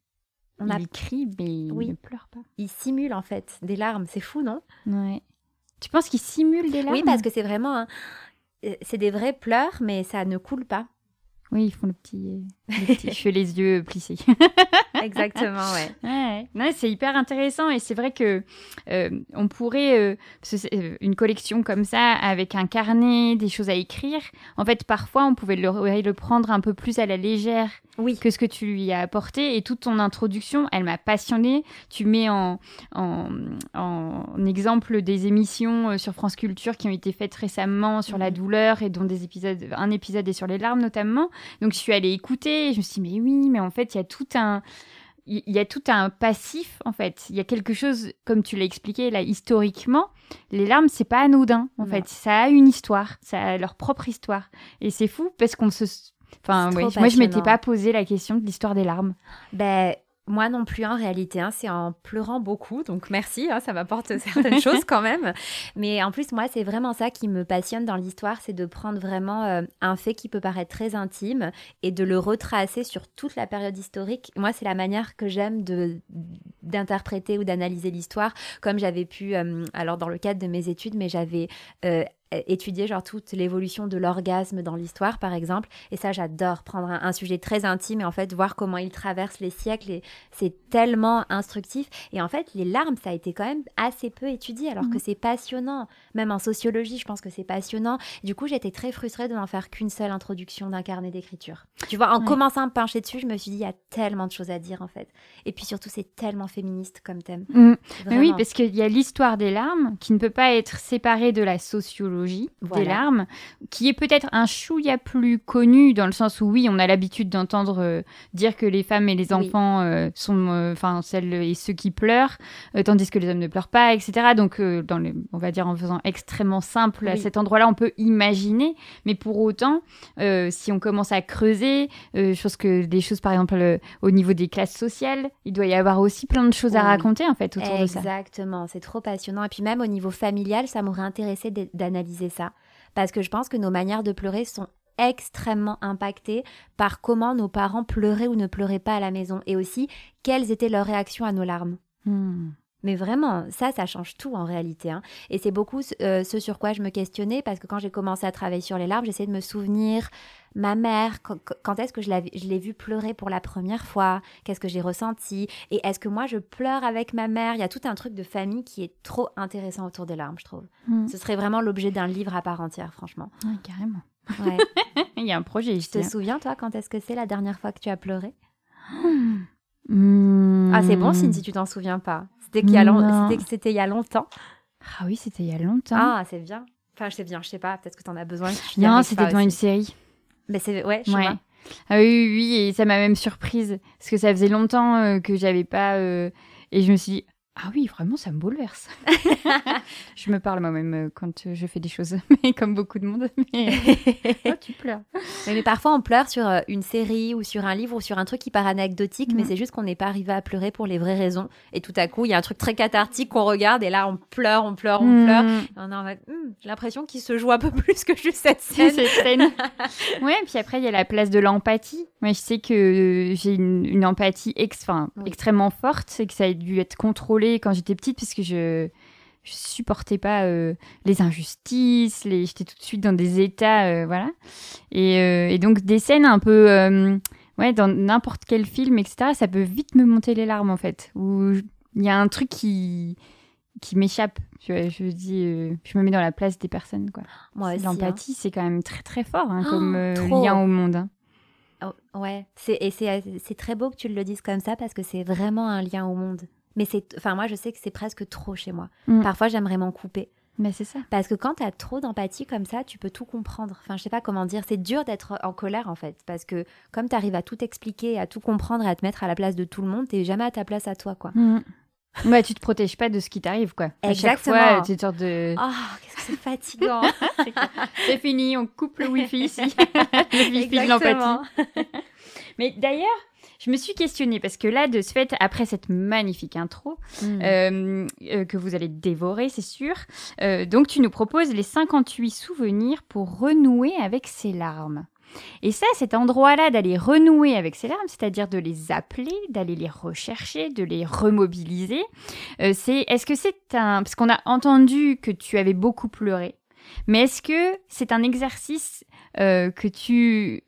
[SPEAKER 1] on a... il crie, mais il ne pleure pas.
[SPEAKER 5] Il simule, en fait, des larmes. C'est fou, non?
[SPEAKER 1] Ouais. Tu penses qu'il simule des larmes?
[SPEAKER 5] Oui, parce que c'est vraiment. Euh, c'est des vrais pleurs, mais ça ne coule pas.
[SPEAKER 1] Oui, ils font le petit, le petit je fais les yeux plissés.
[SPEAKER 5] Exactement, ouais.
[SPEAKER 1] ouais. c'est hyper intéressant et c'est vrai que euh, on pourrait euh, euh, une collection comme ça avec un carnet, des choses à écrire. En fait, parfois, on pouvait le, le prendre un peu plus à la légère
[SPEAKER 5] oui.
[SPEAKER 1] que ce que tu lui as apporté. Et toute ton introduction, elle m'a passionnée. Tu mets en, en, en, exemple des émissions sur France Culture qui ont été faites récemment sur la douleur et dont des épisodes, un épisode est sur les larmes notamment. Donc je suis allée écouter et je me suis dit, mais oui, mais en fait, il y a tout un il y a tout un passif en fait. Il y a quelque chose, comme tu l'as expliqué là, historiquement, les larmes c'est pas anodin en fait. Ça a une histoire, ça a leur propre histoire. Et c'est fou parce qu'on se, enfin, moi je m'étais pas posé la question de l'histoire des larmes.
[SPEAKER 5] Ben moi non plus en réalité, hein, c'est en pleurant beaucoup, donc merci, hein, ça m'apporte certaines choses quand même. Mais en plus, moi, c'est vraiment ça qui me passionne dans l'histoire, c'est de prendre vraiment euh, un fait qui peut paraître très intime et de le retracer sur toute la période historique. Moi, c'est la manière que j'aime de d'interpréter ou d'analyser l'histoire, comme j'avais pu, euh, alors dans le cadre de mes études, mais j'avais euh, étudier genre toute l'évolution de l'orgasme dans l'histoire par exemple. Et ça j'adore prendre un, sujet très intime et en fait voir comment il traverse les siècles et c'est tellement instructif. Et en fait les larmes ça a été quand même assez peu étudié alors que mhm. c'est passionnant. Même en sociologie je pense que c'est passionnant. Du coup j'étais très frustrée de n'en faire qu'une seule introduction d'un carnet d'écriture. Tu vois en commençant à me pencher dessus je me suis dit il y a tellement de choses à dire en fait. Et puis surtout c'est tellement féministe comme thème.
[SPEAKER 1] Mm. oui parce qu'il y a l'histoire des larmes qui ne peut pas être séparée de la sociologie des larmes, qui est peut-être un chouïa plus connu dans le sens où oui, on a l'habitude d'entendre euh, dire que les femmes et les enfants euh, sont, euh, enfin celles et ceux qui pleurent, tandis que les hommes ne pleurent pas, etc. Donc, dans les, on va dire en faisant extrêmement simple à cet endroit-là, on peut imaginer, mais pour autant, si on commence à creuser, chose que des choses par exemple au niveau des classes sociales, il doit y avoir aussi plein de choses à raconter en fait autour
[SPEAKER 5] de
[SPEAKER 1] ça.
[SPEAKER 5] Exactement, c'est trop passionnant. Et puis même au niveau familial, ça m'aurait intéressé d'analyser ça. Parce que je pense que nos manières de pleurer sont extrêmement impactées par comment nos parents pleuraient ou ne pleuraient pas à la maison et aussi quelles étaient leurs réactions à nos larmes. Hmm. Mais vraiment, ça, ça change tout en réalité. Hein. Et c'est beaucoup euh, ce sur quoi je me questionnais parce que quand j'ai commencé à travailler sur les larmes, j'essayais de me souvenir ma mère, quand, est-ce que je l'ai vu pleurer pour la première fois? Qu'est-ce que j'ai ressenti? Et est-ce que moi, je pleure avec ma mère? Il y a tout un truc de famille qui est trop intéressant autour des larmes, je trouve. Hmm. Ce serait vraiment l'objet d'un livre à part entière, franchement.
[SPEAKER 1] carrément. Il y a un projet
[SPEAKER 5] Tu te souviens, toi, quand est-ce que c'est la dernière fois que tu as pleuré?
[SPEAKER 1] Hmm.
[SPEAKER 5] Ah, c'est bon signe si tu t'en souviens pas. C'était il, il y a longtemps.
[SPEAKER 1] Ah oui, c'était il y a longtemps.
[SPEAKER 5] Ah, c'est bien. Enfin, je sais bien, je sais pas, peut-être que tu en as besoin.
[SPEAKER 1] Non, c'était devant une série.
[SPEAKER 5] Mais c'est ouais, je
[SPEAKER 1] ouais. Ah oui, oui, et ça m'a même surprise parce que ça faisait longtemps euh, que j'avais pas euh, et je me suis dit ah oui, vraiment, ça me bouleverse. je me parle moi-même euh, quand je fais des choses, mais comme beaucoup de monde. Mais
[SPEAKER 5] oh, tu pleures. Mais, parfois, on pleure sur euh, une série ou sur un livre ou sur un truc qui paraît anecdotique, mais mm. c'est juste qu'on n'est pas arrivé à pleurer pour les vraies raisons. Et tout à coup, il y a un truc très cathartique qu'on regarde et là, on pleure, on pleure, on pleure. Mm. on a hmm, l'impression qu'il se joue un peu plus que juste cette scène.
[SPEAKER 1] cette scène. ouais, puis après, il y a la place de l'empathie. Moi, je sais que j'ai une, empathie extrêmement forte et que ça a dû être contrôlé quand j'étais petite parce que je je supportais pas euh, les injustices, les... j'étais tout de suite dans des états, euh, voilà. Et, euh, et, donc des scènes un peu, ouais, dans n'importe quel film, etc., ça peut vite me monter les larmes en fait. Où il y a un truc qui qui m'échappe. Je, je dis, je me mets dans la place des personnes, quoi. Moi L'empathie, hein. c'est quand même très très fort hein, comme oh, lien au monde. Hein.
[SPEAKER 5] Oh, ouais, et c'est très beau que tu le dises comme ça parce que c'est vraiment un lien au monde. Mais c'est, enfin, moi, je sais que c'est presque trop chez moi. Mm. Parfois, j'aimerais m'en couper.
[SPEAKER 1] Mais c'est ça.
[SPEAKER 5] Parce que quand tu as trop d'empathie comme ça, tu peux tout comprendre. Enfin, je sais pas comment dire. C'est dur d'être en colère, en fait. Parce que comme tu arrives à tout expliquer, à tout comprendre et à te mettre à la place de tout le monde, tu jamais à ta place à toi, quoi.
[SPEAKER 1] Mmh. Ouais, tu te protèges pas de ce qui t'arrive, quoi.
[SPEAKER 5] Exactement.
[SPEAKER 1] À chaque fois, tu sorte de.
[SPEAKER 5] Oh, qu'est-ce que c'est fatigant.
[SPEAKER 1] c'est fini, on coupe le wifi ici. le wifi de l'empathie. Mais d'ailleurs, je me suis questionnée parce que là, de ce fait, après cette magnifique intro mm. euh, euh, que vous allez dévorer, c'est sûr, euh, donc tu nous proposes les 58 souvenirs pour renouer avec ses larmes. Et ça, cet endroit-là d'aller renouer avec ses larmes, c'est-à-dire de les appeler, d'aller les rechercher, de les remobiliser, c'est est-ce que c'est un parce qu'on a entendu que tu avais beaucoup pleuré, mais est-ce que c'est un exercice que tu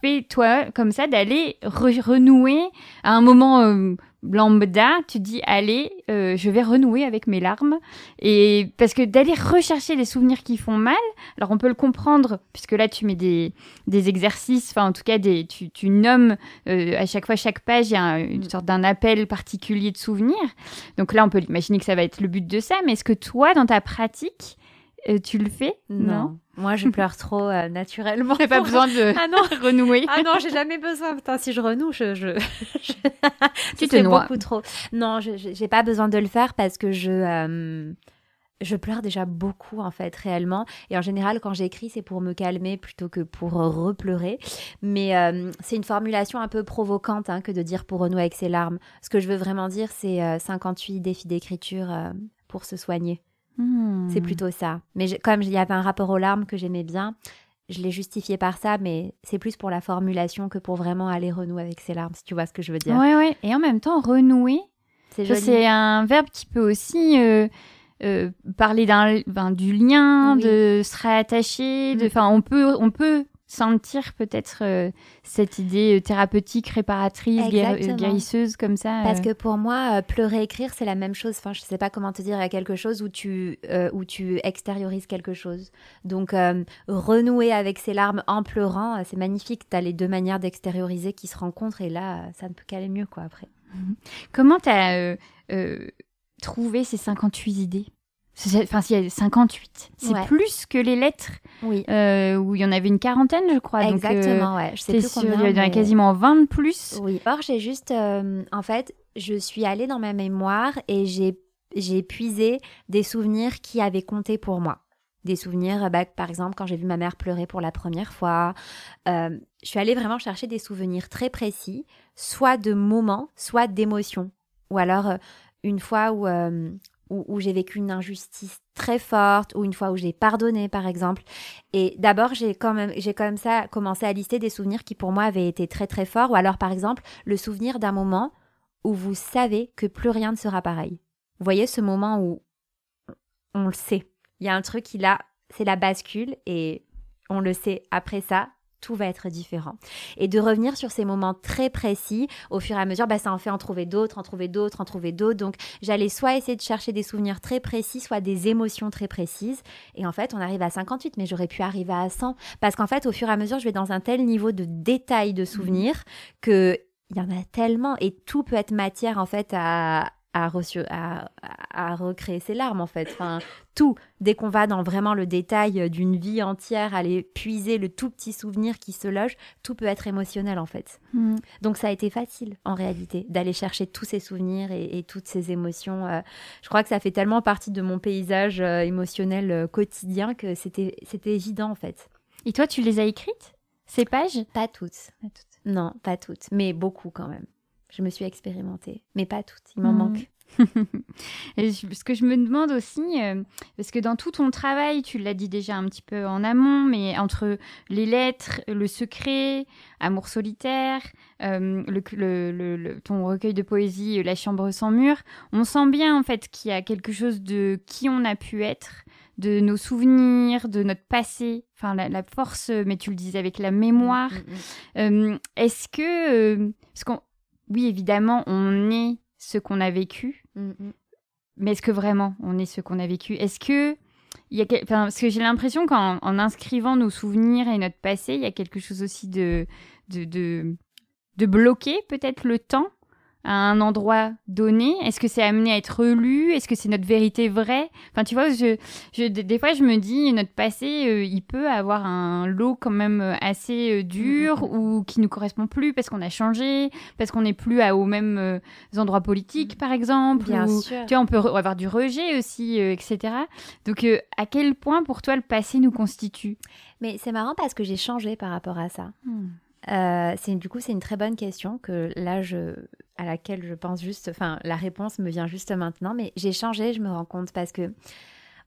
[SPEAKER 1] fais toi comme ça d'aller renouer à un moment euh, lambda, tu dis allez, euh, je vais renouer avec mes larmes. Et parce que d'aller rechercher les souvenirs qui font mal, alors on peut le comprendre puisque là tu mets des, des exercices, enfin en tout cas des, tu, tu nommes euh, à chaque fois chaque page il y a une sorte d'un appel particulier de souvenirs. Donc là on peut imaginer que ça va être le but de ça, mais est-ce que toi dans ta pratique tu le fais?
[SPEAKER 5] Non. Moi, je pleure trop euh, naturellement.
[SPEAKER 1] T'as pas besoin de
[SPEAKER 5] ah non.
[SPEAKER 1] renouer.
[SPEAKER 5] Ah non, j'ai jamais besoin. Putain, si je renoue, je, je...
[SPEAKER 1] tu te noies
[SPEAKER 5] beaucoup trop. Non, je j'ai pas besoin de le faire parce que je euh, je pleure déjà beaucoup en fait réellement. Et en général, quand j'écris, c'est pour me calmer plutôt que pour repleurer. Mais euh, c'est une formulation un peu provocante hein, que de dire pour renouer avec ses larmes. Ce que je veux vraiment dire, c'est 58 défis d'écriture pour se soigner. C'est hmm. plutôt ça. Mais comme il y avait un rapport aux larmes que j'aimais bien, je l'ai justifié par ça, mais c'est plus pour la formulation que pour vraiment aller renouer avec ses larmes, si tu vois ce que je veux dire.
[SPEAKER 1] Oui, oui. Et en même temps, renouer, c'est un verbe qui peut aussi euh, euh, parler d'un, du lien, de se rattacher. De, mm. on peut, on peut sentir peut-être euh, cette idée euh, thérapeutique, réparatrice, guérisseuse comme ça.
[SPEAKER 5] Parce euh. que pour moi, pleurer, écrire, c'est la même chose. Enfin, je sais pas comment te dire, il y a quelque chose où tu, où tu extériorises quelque chose. Donc, renouer avec ses larmes en pleurant, c'est magnifique. Tu as les deux manières d'extérioriser qui se rencontrent et là, ça ne peut qu'aller mieux quoi après.
[SPEAKER 1] Mhm. Comment tu as trouvé ces 58 idées? Enfin, il y a 58. C'est plus que les lettres.
[SPEAKER 5] Oui.
[SPEAKER 1] Euh, où il y en avait une quarantaine, je crois.
[SPEAKER 5] Exactement, ouais. Je sais plus
[SPEAKER 1] combien, Il y en a quasiment 20 de plus.
[SPEAKER 5] Oui. Or, j'ai juste. Euh, en fait, je suis allée dans ma mémoire et j'ai, j'ai puisé des souvenirs qui avaient compté pour moi. Des souvenirs, bah, par exemple, quand j'ai vu ma mère pleurer pour la première fois. Euh, je suis allée vraiment chercher des souvenirs très précis, soit de moments, soit d'émotions. Ou alors, une fois où où, j'ai vécu une injustice très forte, ou une fois où j'ai pardonné, par exemple. Et d'abord, j'ai quand même, j'ai comme ça commencé à lister des souvenirs qui pour moi avaient été très très forts, ou alors par exemple le souvenir d'un moment où vous savez que plus rien ne sera pareil. Vous voyez ce moment où on le sait. Il y a un truc qui là, c'est la bascule et on le sait. Après ça, tout va être différent. Et de revenir sur ces moments très précis, au fur et à mesure, bah, ça en fait en trouver d'autres, en trouver d'autres, en trouver d'autres. Donc j'allais soit essayer de chercher des souvenirs très précis, soit des émotions très précises. Et en fait, on arrive à 58, mais j'aurais pu arriver à 100. Parce qu'en fait, au fur et à mesure, je vais dans un tel niveau de détail de souvenirs que il y en a tellement et tout peut être matière en fait à, à, à, recréer ses larmes en fait. Enfin, tout, dès qu'on va dans vraiment le détail d'une vie entière, aller puiser le tout petit souvenir qui se loge, tout peut être émotionnel en fait. Hmm. Donc ça a été facile en réalité d'aller chercher tous ces souvenirs et, toutes ces émotions. Euh. je crois que ça fait tellement partie de mon paysage euh, émotionnel euh, quotidien que c'était évident en fait.
[SPEAKER 1] Et toi, tu les as écrites ces pages?
[SPEAKER 5] Pas toutes. Pas toutes. Non, pas toutes, mais beaucoup quand même. Je me suis expérimentée, mais pas toutes, il m'en hmm. manque.
[SPEAKER 1] Et ce que je me demande aussi, euh, parce que dans tout ton travail, tu l'as dit déjà un petit peu en amont, mais entre les lettres, le secret, Amour solitaire, euh, le, ton recueil de poésie, La chambre sans mur, on sent bien en fait qu'il y a quelque chose de qui on a pu être, de nos souvenirs, de notre passé, enfin la, force, mais tu le disais avec la mémoire. Mm, mm, mm. Euh, est-ce que, parce qu'on oui, évidemment, on est ce qu'on a vécu, mm, mm. mais est-ce que vraiment on est ce qu'on a vécu? Est-ce que il y a, parce que j'ai l'impression qu'en en inscrivant nos souvenirs et notre passé, il y a quelque chose aussi de, de, de, de bloquer peut-être le temps? À un endroit donné? Est-ce que c'est amené à être relu? Est-ce que c'est notre vérité vraie? Enfin, tu vois, je, je, des fois, je me dis, notre passé, euh, il peut avoir un lot quand même euh, assez euh, dur mm, mm, mm. ou qui nous correspond plus parce qu'on a changé, parce qu'on n'est plus à, aux mêmes endroits politiques, par exemple.
[SPEAKER 5] Bien sûr.
[SPEAKER 1] Tu vois, on peut avoir du rejet aussi, etc. Donc, à quel point pour toi le passé nous constitue?
[SPEAKER 5] Mais c'est marrant parce que j'ai changé par rapport à ça. Hmm. Euh, c'est du coup c'est une très bonne question que là je à laquelle je pense juste enfin la réponse me vient juste maintenant mais j'ai changé je me rends compte parce que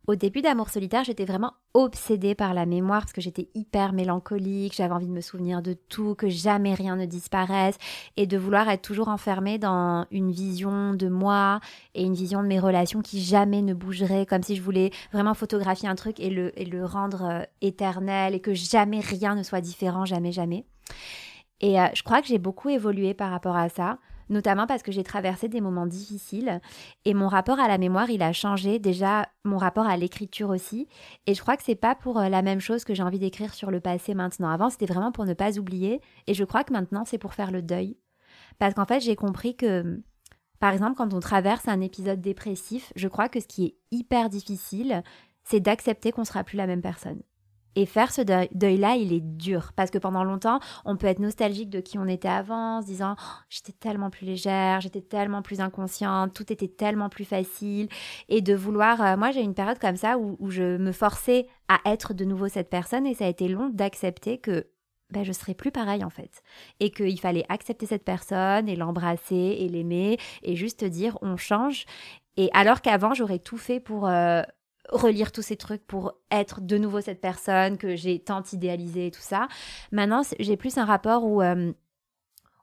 [SPEAKER 5] au début d'Amour solitaire, j'étais vraiment obsédée par la mémoire parce que j'étais hyper mélancolique, j'avais envie de me souvenir de tout, que jamais rien ne disparaisse et de vouloir être toujours enfermée dans une vision de moi et une vision de mes relations qui jamais ne bougerait, comme si je voulais vraiment photographier un truc et le, rendre euh, éternel et que jamais rien ne soit différent, jamais, jamais. Et euh, je crois que j'ai beaucoup évolué par rapport à ça notamment parce que j'ai traversé des moments difficiles et mon rapport à la mémoire, il a changé déjà mon rapport à l'écriture aussi et je crois que c'est pas pour euh, la même chose que j'ai envie d'écrire sur le passé maintenant. Avant, c'était vraiment pour ne pas oublier et je crois que maintenant, c'est pour faire le deuil. Parce qu'en fait, j'ai compris que par exemple, quand on traverse un épisode dépressif, je crois que ce qui est hyper difficile, c'est d'accepter qu'on sera plus la même personne. Et faire ce deuil-là, il est dur parce que pendant longtemps, on peut être nostalgique de qui on était avant, en se disant oh, j'étais tellement plus légère, j'étais tellement plus inconsciente, tout était tellement plus facile. Et de vouloir. Euh, moi, j'ai une période comme ça où, je me forçais à être de nouveau cette personne et ça a été long d'accepter que ben, je serais plus pareil en fait. Et qu'il fallait accepter cette personne et l'embrasser et l'aimer et juste dire on change. Et alors qu'avant, j'aurais tout fait pour. Euh, relire tous ces trucs pour être de nouveau cette personne que j'ai tant idéalisée et tout ça. Maintenant, j'ai plus un rapport où, euh,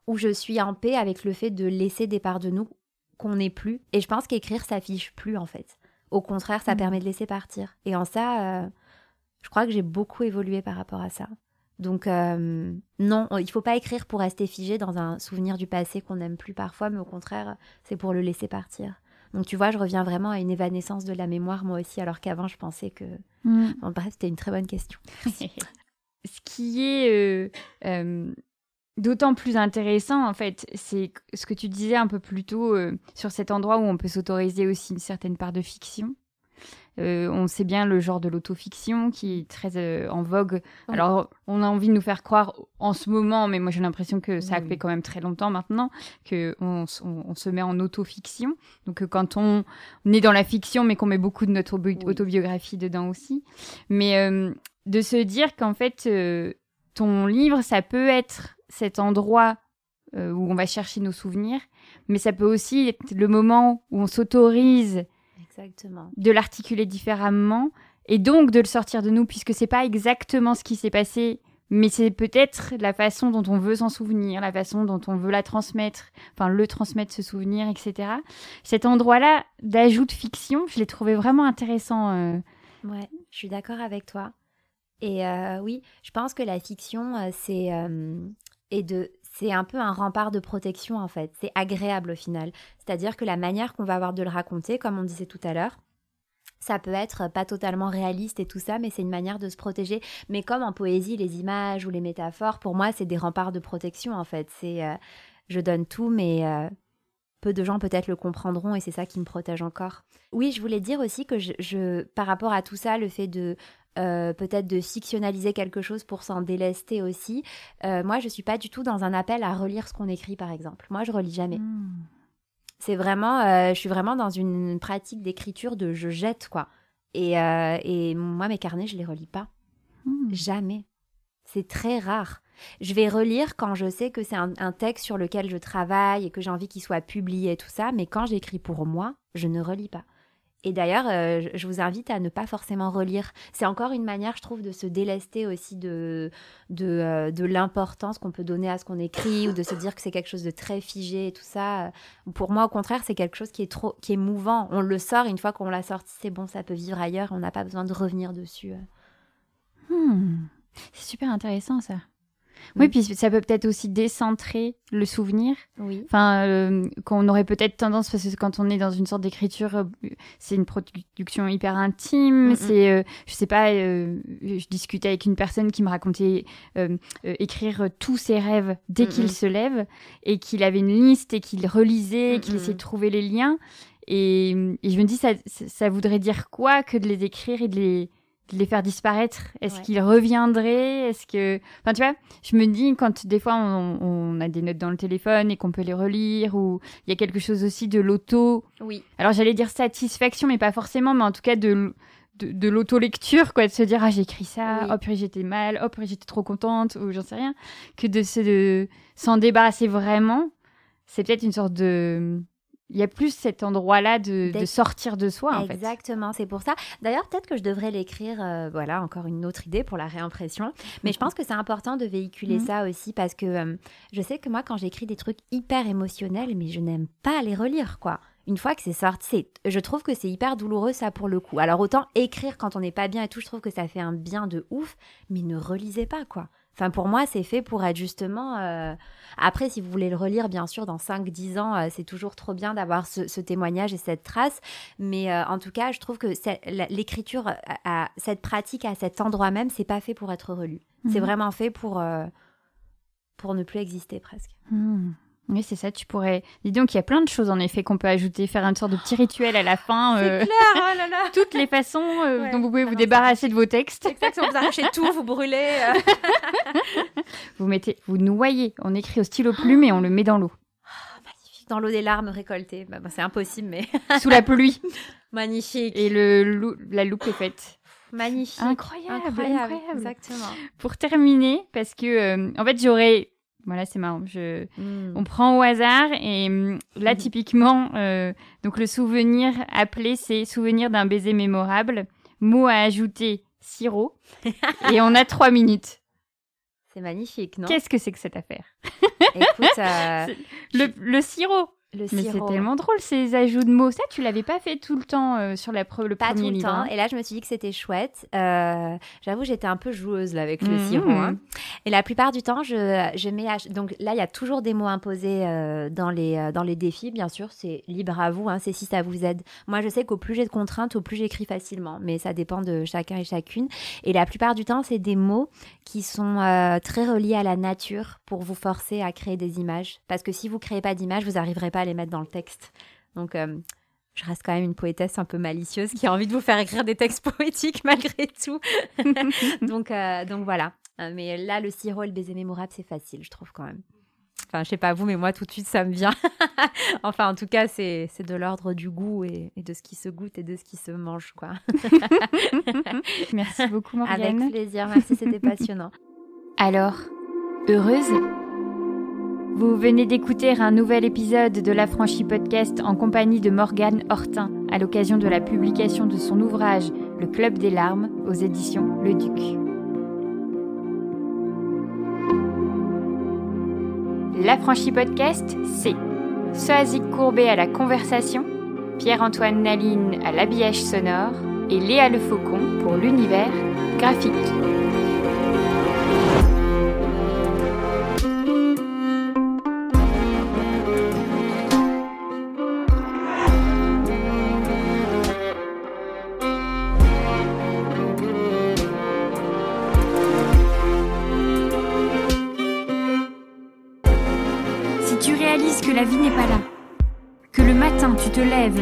[SPEAKER 5] où je suis en paix avec le fait de laisser des parts de nous qu'on n'est plus. Et je pense qu'écrire s'affiche plus en fait. Au contraire, ça mmh. permet de laisser partir. Et en ça, euh, je crois que j'ai beaucoup évolué par rapport à ça. Donc euh, non, il faut pas écrire pour rester figé dans un souvenir du passé qu'on n'aime plus parfois, mais au contraire, c'est pour le laisser partir. Donc tu vois, je reviens vraiment à une évanescence de la mémoire moi aussi, alors qu'avant je pensais que... Mm. bref, c'était une très bonne question.
[SPEAKER 1] Ce qui est euh, euh, d'autant plus intéressant, en fait, c'est ce que tu disais un peu plus tôt euh, sur cet endroit où on peut s'autoriser aussi une certaine part de fiction. Euh, on sait bien le genre de l'autofiction qui est très euh, en vogue. Alors, on a envie de nous faire croire en ce moment, mais moi j'ai l'impression que ça fait quand même très longtemps maintenant que on, se met en autofiction. Donc, euh, quand on, est dans la fiction, mais qu'on met beaucoup de notre autobiographie dedans aussi. Mais de se dire qu'en fait, ton livre, ça peut être cet endroit où on va chercher nos souvenirs, mais ça peut aussi être le moment où on s'autorise de l'articuler différemment et donc de le sortir de nous puisque c'est pas exactement ce qui s'est passé mais c'est peut-être la façon dont on veut s'en souvenir, la façon dont on veut la transmettre, enfin le transmettre, ce souvenir, etc. Cet endroit-là d'ajout de fiction, je l'ai trouvé vraiment intéressant. Euh.
[SPEAKER 5] Ouais, je suis d'accord avec toi. Et euh, oui, je pense que la fiction, euh, c'est et de c'est un peu un rempart de protection en fait. C'est agréable au final. C'est-à-dire que la manière qu'on va avoir de le raconter, comme on disait tout à l'heure, ça peut être pas totalement réaliste et tout ça, mais c'est une manière de se protéger. Mais comme en poésie, les images ou les métaphores, pour moi, c'est des remparts de protection en fait. C'est euh, je donne tout, mais euh, peu de gens peut-être le comprendront et c'est ça qui me protège encore. Oui, je voulais dire aussi que je, par rapport à tout ça, le fait de euh, peut-être de fictionnaliser quelque chose pour s'en délester aussi. Euh, moi, je suis pas du tout dans un appel à relire ce qu'on écrit, par exemple. Moi, je relis jamais. Hmm. C'est vraiment, euh, je suis vraiment dans une pratique d'écriture de je jette quoi. Et, et, moi, mes carnets, je les relis pas. Hmm. Jamais. C'est très rare. Je vais relire quand je sais que c'est un, texte sur lequel je travaille et que j'ai envie qu'il soit publié et tout ça, mais quand j'écris pour moi, je ne relis pas. Et d'ailleurs, euh, je vous invite à ne pas forcément relire. C'est encore une manière, je trouve, de se délester aussi de, de, euh, de l'importance qu'on peut donner à ce qu'on écrit ou de se dire que c'est quelque chose de très figé et tout ça. Pour moi, au contraire, c'est quelque chose qui est, trop, qui est mouvant. On le sort, une fois qu'on l'a sorti, c'est bon, ça peut vivre ailleurs. On n'a pas besoin de revenir dessus.
[SPEAKER 1] Hmm. C'est super intéressant ça. Oui, puis ça peut peut-être aussi décentrer le souvenir.
[SPEAKER 5] Oui.
[SPEAKER 1] Enfin, euh, qu'on aurait peut-être tendance, parce que quand on est dans une sorte d'écriture, euh, c'est une production hyper intime. C'est, euh, je sais pas, je discutais avec une personne qui me racontait écrire tous ses rêves dès qu'il se lève et qu'il avait une liste et qu'il relisait, qu'il essayait de trouver les liens. Et, je me dis, ça, ça voudrait dire quoi que de les écrire et de les de les faire disparaître? Est-ce qu'ils reviendraient? Est-ce que, enfin, tu vois, je me dis quand des fois on, a des notes dans le téléphone et qu'on peut les relire, ou il y a quelque chose aussi de l'auto.
[SPEAKER 5] Oui.
[SPEAKER 1] Alors j'allais dire satisfaction, mais pas forcément, mais en tout cas de de, l'auto-lecture, quoi, de se dire, ah, j'ai écrit ça, hop, j'étais mal, hop, j'étais trop contente, ou j'en sais rien, que de s'en débarrasser vraiment, c'est peut-être une sorte de, il y a plus cet endroit-là de, sortir de soi, en
[SPEAKER 5] Exactement, c'est pour ça. D'ailleurs, peut-être que je devrais l'écrire, euh, voilà, encore une autre idée pour la réimpression. Mais je pense que c'est important de véhiculer mhm. ça aussi parce que euh, je sais que moi, quand j'écris des trucs hyper émotionnels, mais je n'aime pas les relire, quoi. Une fois que c'est sorti, je trouve que c'est hyper douloureux ça pour le coup. Alors autant écrire quand on n'est pas bien et tout, je trouve que ça fait un bien de ouf, mais ne relisez pas quoi. Enfin, pour moi, c'est fait pour être justement. Euh, après, si vous voulez le relire, bien sûr, dans 5-10 ans, euh, c'est toujours trop bien d'avoir ce, témoignage et cette trace. Mais euh, en tout cas, je trouve que l'écriture, cette pratique à cet endroit même, c'est pas fait pour être relu. C'est mhm. vraiment fait pour, pour ne plus exister presque.
[SPEAKER 1] Mhm. Oui, c'est ça, tu pourrais. Dis donc, il y a plein de choses en effet qu'on peut ajouter, faire une sorte de petit rituel à la fin.
[SPEAKER 5] C'est euh, clair, oh là là.
[SPEAKER 1] Toutes les façons euh, dont vous pouvez vous débarrasser de vos textes.
[SPEAKER 5] Exactement, vous arrachez tout, vous brûlez.
[SPEAKER 1] Euh. vous mettez, vous noyez, on écrit au stylo plume et on le met dans l'eau.
[SPEAKER 5] Ah, magnifique, dans l'eau des larmes récoltées. Bah, bah, c'est impossible, mais.
[SPEAKER 1] Sous la pluie.
[SPEAKER 5] magnifique.
[SPEAKER 1] Et le, la loupe est faite.
[SPEAKER 5] Magnifique.
[SPEAKER 1] Incroyable, incroyable,
[SPEAKER 5] Exactement.
[SPEAKER 1] Pour terminer, parce que en fait j'aurais voilà, c'est marrant. Je... Hmm. On prend au hasard et hum, là, typiquement, euh, donc le souvenir appelé, c'est souvenir d'un baiser mémorable. Mot à ajouter, sirop. et on a trois minutes.
[SPEAKER 5] C'est magnifique, non?
[SPEAKER 1] Qu'est-ce que c'est que cette affaire?
[SPEAKER 5] Écoute, euh,
[SPEAKER 1] le, le sirop. Mais c'est tellement drôle ces ajouts de mots. Ça, tu l'avais pas fait tout le temps euh, sur la le
[SPEAKER 5] pas
[SPEAKER 1] premier
[SPEAKER 5] tout
[SPEAKER 1] le
[SPEAKER 5] temps.
[SPEAKER 1] Hein.
[SPEAKER 5] Et là, je me suis dit que c'était chouette. Euh, j'avoue, j'étais un peu joueuse là avec le mmh. sirop. Hein. Et la plupart du temps, je, je mets donc là, il y a toujours des mots imposés euh, dans les dans les défis. Bien sûr, c'est libre à vous. Hein, c'est si ça vous aide. Moi, je sais qu'au plus j'ai de contraintes, au plus j'écris facilement. Mais ça dépend de chacun et chacune. Et la plupart du temps, c'est des mots qui sont très reliés à la nature pour vous forcer à créer des images. Parce que si vous créez pas d'images, vous n'arriverez pas les mettre dans le texte. Donc, euh, je reste quand même une poétesse un peu malicieuse qui a envie de vous faire écrire des textes poétiques malgré tout. donc, euh, donc voilà. Euh, mais là, le sirop et le baiser mémorable, c'est facile, je trouve quand même. Enfin, je sais pas vous, mais moi, tout de suite, ça me vient. enfin, en tout cas, c'est de l'ordre du goût et, de ce qui se goûte et de ce qui se mange, quoi.
[SPEAKER 1] merci beaucoup, Morgane.
[SPEAKER 5] Avec plaisir. Merci, c'était passionnant.
[SPEAKER 1] Alors, heureuse? Vous venez d'écouter un nouvel épisode de l'Affranchi Podcast en compagnie de Morgane Hortin à l'occasion de la publication de son ouvrage Le Club des larmes aux éditions Le Duc. L'Affranchi Podcast, c'est Soazic Courbet à la conversation, Pierre-Antoine Naline à l'habillage sonore et Léa Le Faucon pour l'univers graphique.